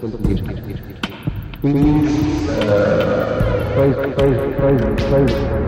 confundir. Please, uh, please, please, please, please.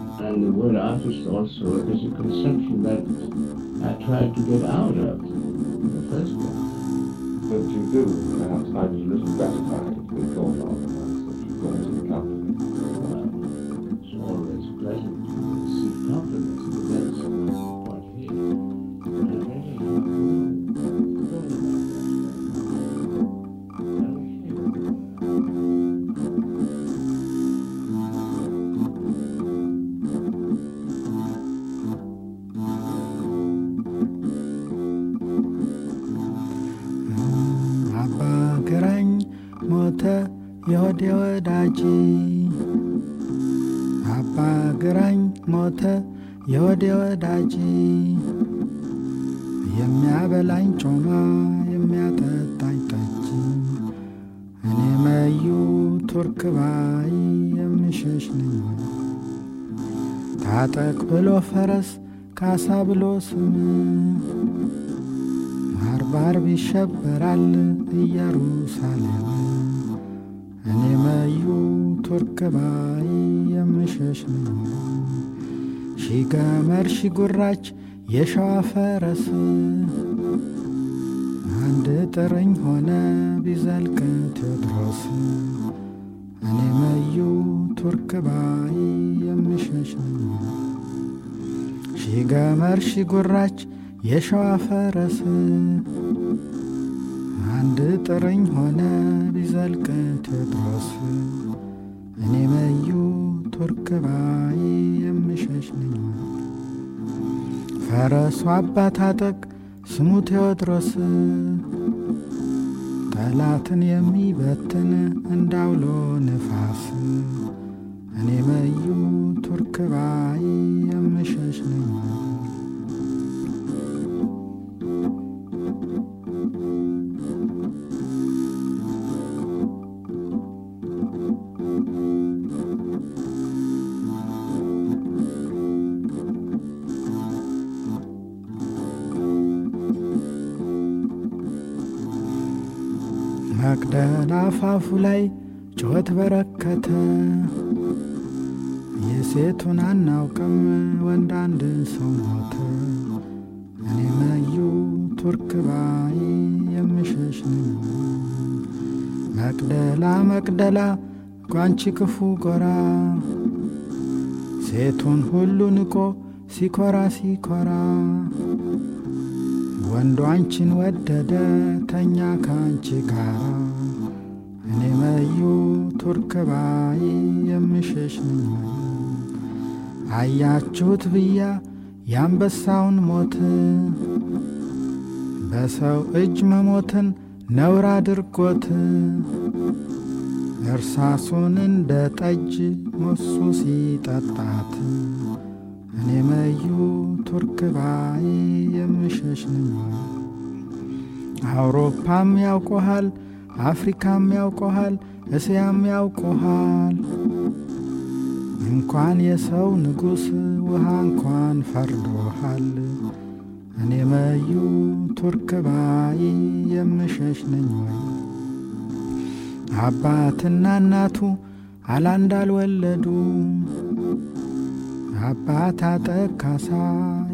And the word artist also is a conception that I tried to get out of in the first place. But you do, perhaps find a little gratifying to be called on such a quality company. የወዴ ወዳጅ አባ ግራኝ ሞተ የወዴ ወዳጅ። የሚያበላኝ ጮማ የሚያጠጣኝ ጠጅ። እኔ መዩ ቱርክ ባይ የምሸሽ ነኝ። ታጠቅ ብሎ ፈረስ ካሳ ብሎ ስም። ባርባር ይሸበራል ኢየሩሳሌም እኔ መዩ ቱርክ ባይ የምሸሽ ነኝ ሺ ገመድ ሺ ጉራች የሸዋ ፈረስ አንድ ጥርኝ ሆነ ቢዘልቅ ቴዎድሮስ። እኔ መዩ ቱርክ ባይ የምሸሽ ነኝ ሺ ገመድ ሺ ጉራች የሸዋ ፈረስ አንድ ጥርኝ ሆነ ቢዘልቅ ቴዎድሮስ እኔ መዩ ቱርክ የምሸሽ ነኝ። ፈረሱ አባት አጠቅ ስሙ ቴዎድሮስ ጠላትን የሚበትን እንዳውሎ ንፋስ እኔ መዩ ቱርክ ባይ የምሸሽ ነኝ መቅደላ አፋፉ ላይ ጩኸት በረከተ። የሴቱን አናውቅም ወንድ አንድ ሰው ሞተ። እኔ መዩ ቱርክ ባይ የምሸሽ መቅደላ መቅደላ ጓንቺ ክፉ ጎራ ሴቱን ሁሉ ንቆ ሲኮራ ሲኮራ ወንዱ አንቺን ወደደ ተኛ ከአንቺ ጋራ። እኔ መዩ ቱርክ ባይ የምሸሽ ነኝ። አያችሁት ብያ የአንበሳውን ሞት። በሰው እጅ መሞትን ነውር አድርጎት። እርሳሱን እንደ ጠጅ ሞሱ ሲጠጣት። እኔ መዩ ቱርክ ባይ የምሸሽ ነኝ። አውሮፓም ያውቆሃል፣ አፍሪካም ያውቆሃል፣ እስያም ያውቆሃል። እንኳን የሰው ንጉሥ ውሃ እንኳን ፈርዶሃል። እኔ መዩ ቱርክ ባይ የምሸሽ ነኝ ወይ አባትና እናቱ አላንድ አልወለዱ አባት አጠካሳ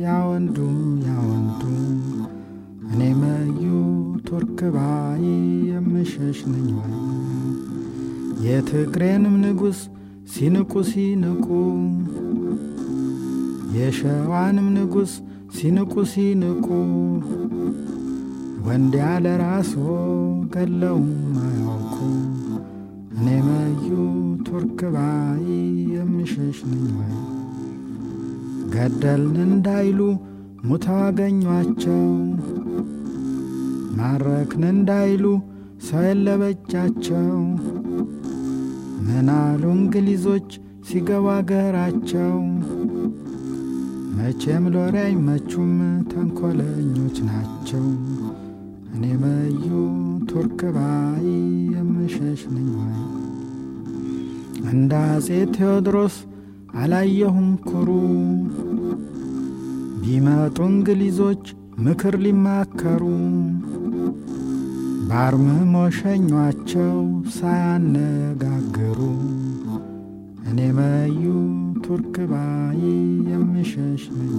ያወንዱ ያወንዱ እኔ መዩ ቱርክ የምሸሽ ነኝ የትግሬንም ንጉሥ ሲንቁ ሲንቁ የሸዋንም ንጉሥ ሲንቁ ሲንቁ። ወንድ ያለ ራስዎ ገለውም አያውቁ። እኔ መዩ ቱርክ ባይ የምሸሽ ነኝ ገደልን እንዳይሉ ሙተው አገኟቸው። ማረክን እንዳይሉ ሰው የለበጃቸው ምናሉ እንግሊዞች ሲገቡ አገራቸው? መቼም ሎሬ አይመቹም ተንኮለኞች ናቸው። እኔ መዩ ቱርክ ባይ የምሸሽ ነኝ እንደ አፄ ቴዎድሮስ አላየሁም ኩሩ ቢመጡ እንግሊዞች ምክር ሊማከሩ ባርምሞ ሸኟቸው ሳያነጋግሩ እኔ መዩ ቱርክ ባይ የምሸሽ ነኝ።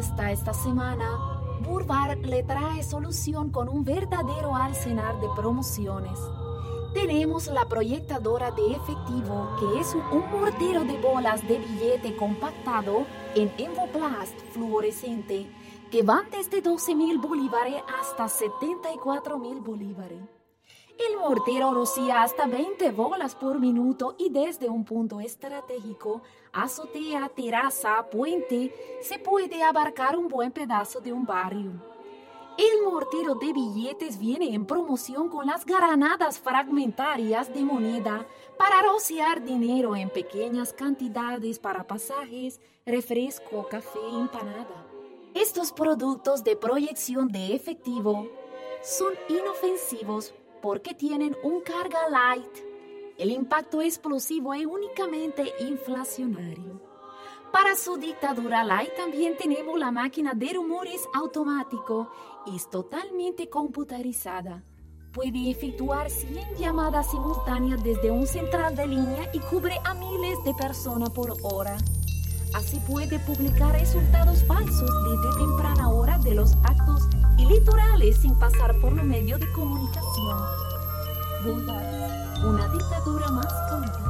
las encuestas esta semana, Burbar le trae solución con un verdadero arsenal de promociones. Tenemos la proyectadora de efectivo, que es un mortero de bolas de billete compactado en Envoplast fluorescente, que van desde 12 mil bolívares hasta 74 mil bolívares. El mortero rocía hasta 20 bolas por minuto y desde un punto estratégico, azotea, terraza, puente, se puede abarcar un buen pedazo de un barrio. El mortero de billetes viene en promoción con las granadas fragmentarias de moneda para rociar dinero en pequeñas cantidades para pasajes, refresco, café, empanada. Estos productos de proyección de efectivo son inofensivos porque tienen un carga light. El impacto explosivo es únicamente inflacionario. Para su dictadura light también tenemos la máquina de rumores automático. Es totalmente computarizada. Puede efectuar 100 llamadas simultáneas desde un central de línea y cubre a miles de personas por hora. Así puede publicar resultados falsos desde temprana hora de los actos electorales sin pasar por los medios de comunicación. Una dictadura más política.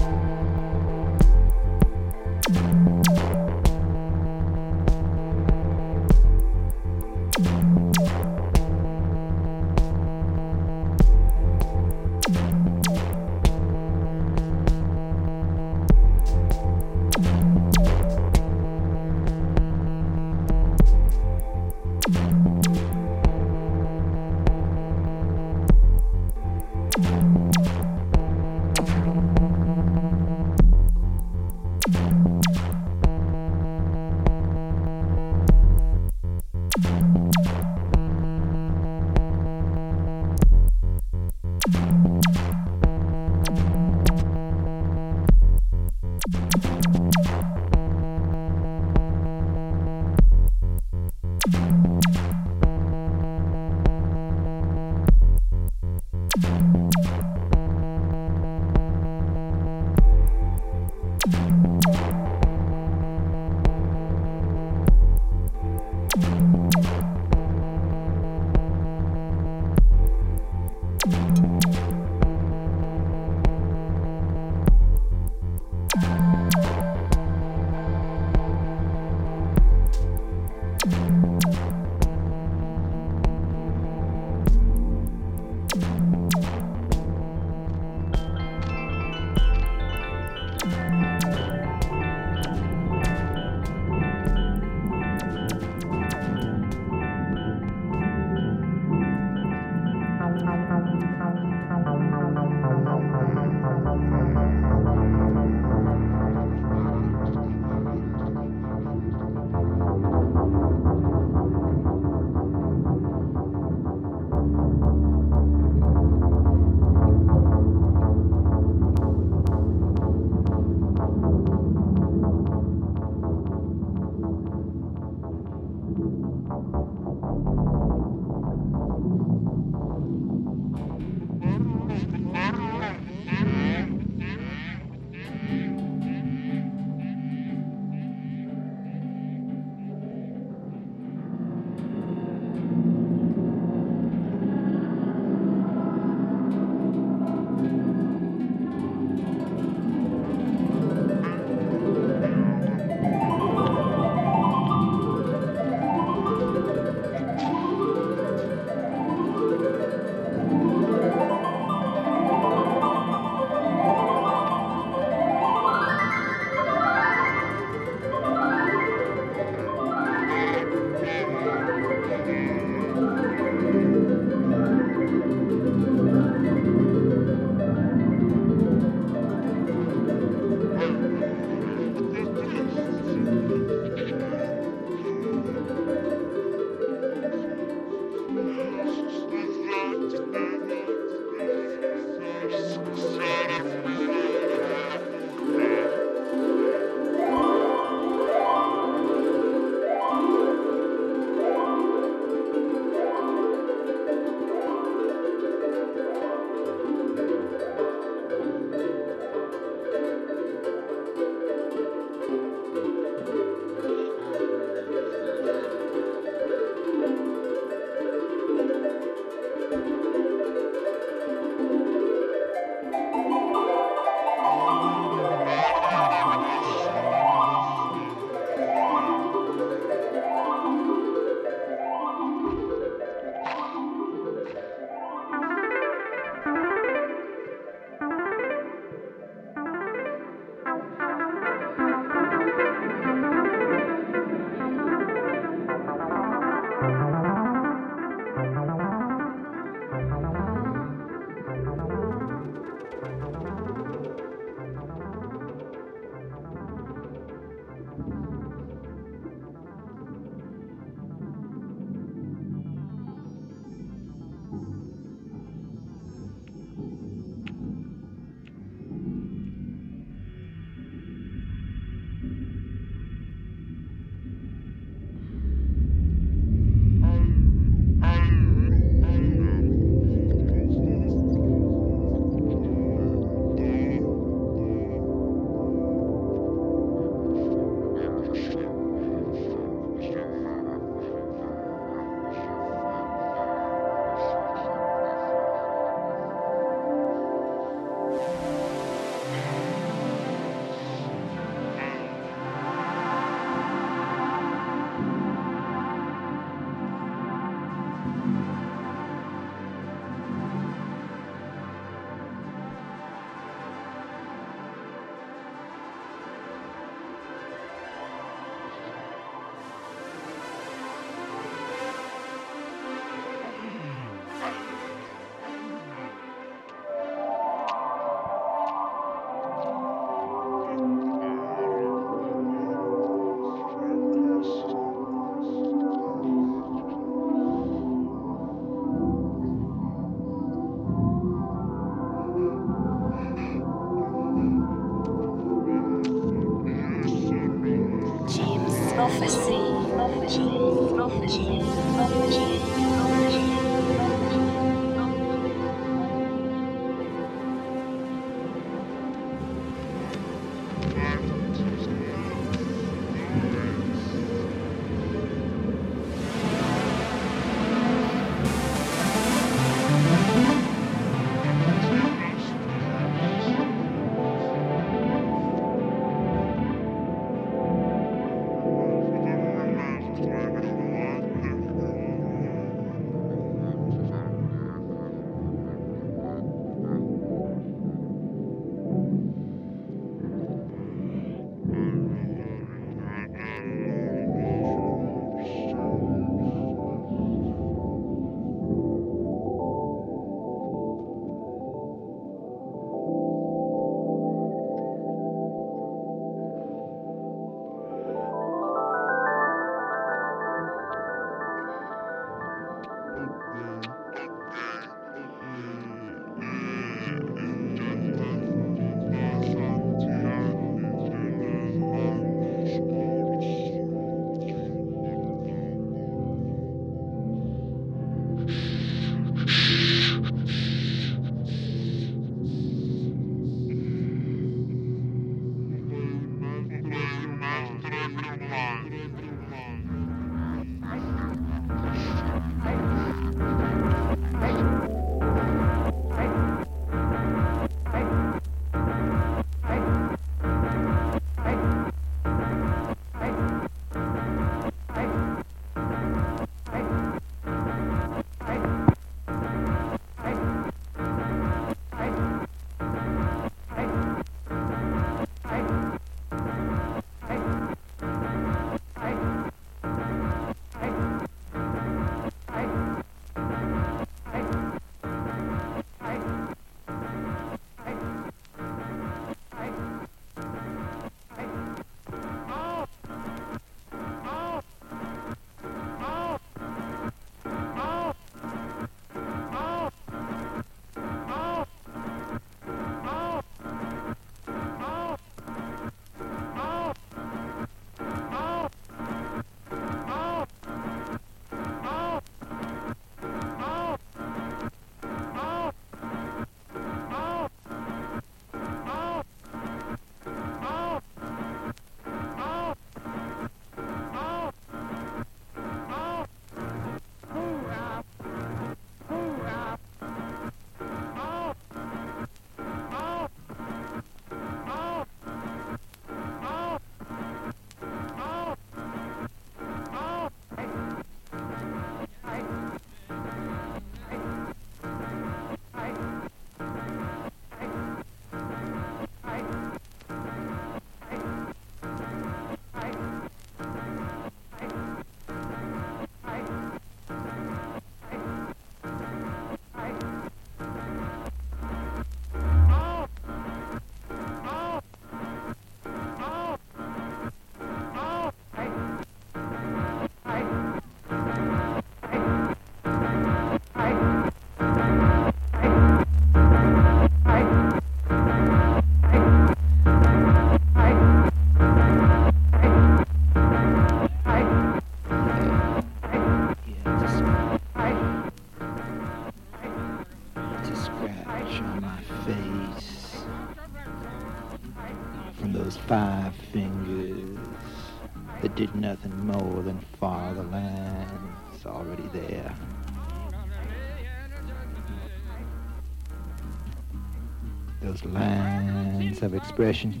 Expression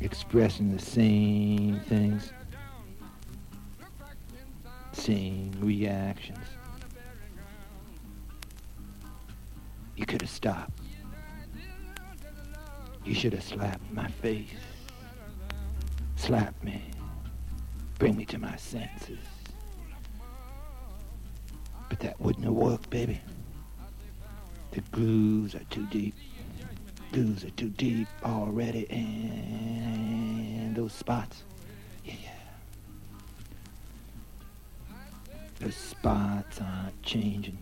expressing the same things, same reactions. You could have stopped. You should have slapped my face. Slap me. Bring me to my senses. But that wouldn't have worked, baby. The grooves are too deep. Grooves are too deep already, and those spots, yeah, yeah. Those spots aren't changing.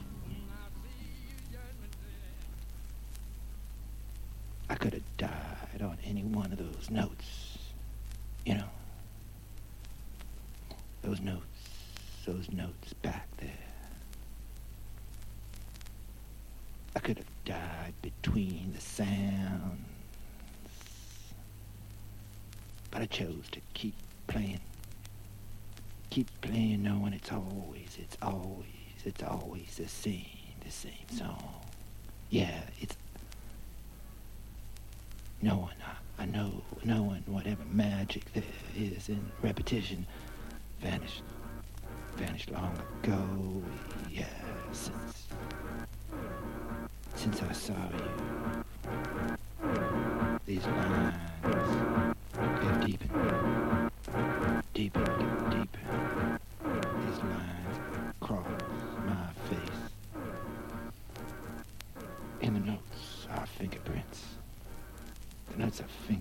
I could have died on any one of those notes, you know. those notes, those notes back there. I could have died between the sounds, but I chose to keep playing. Keep playing knowing it's always, it's always, it's always the same, the same song. Yeah, it's knowing, I, I know, knowing whatever magic there is in repetition vanished, vanished long ago. Yeah, since, since I saw you, these lines have deepened, deepened, deeper. These lines cross my face. In the notes are fingerprints. The notes are fingerprints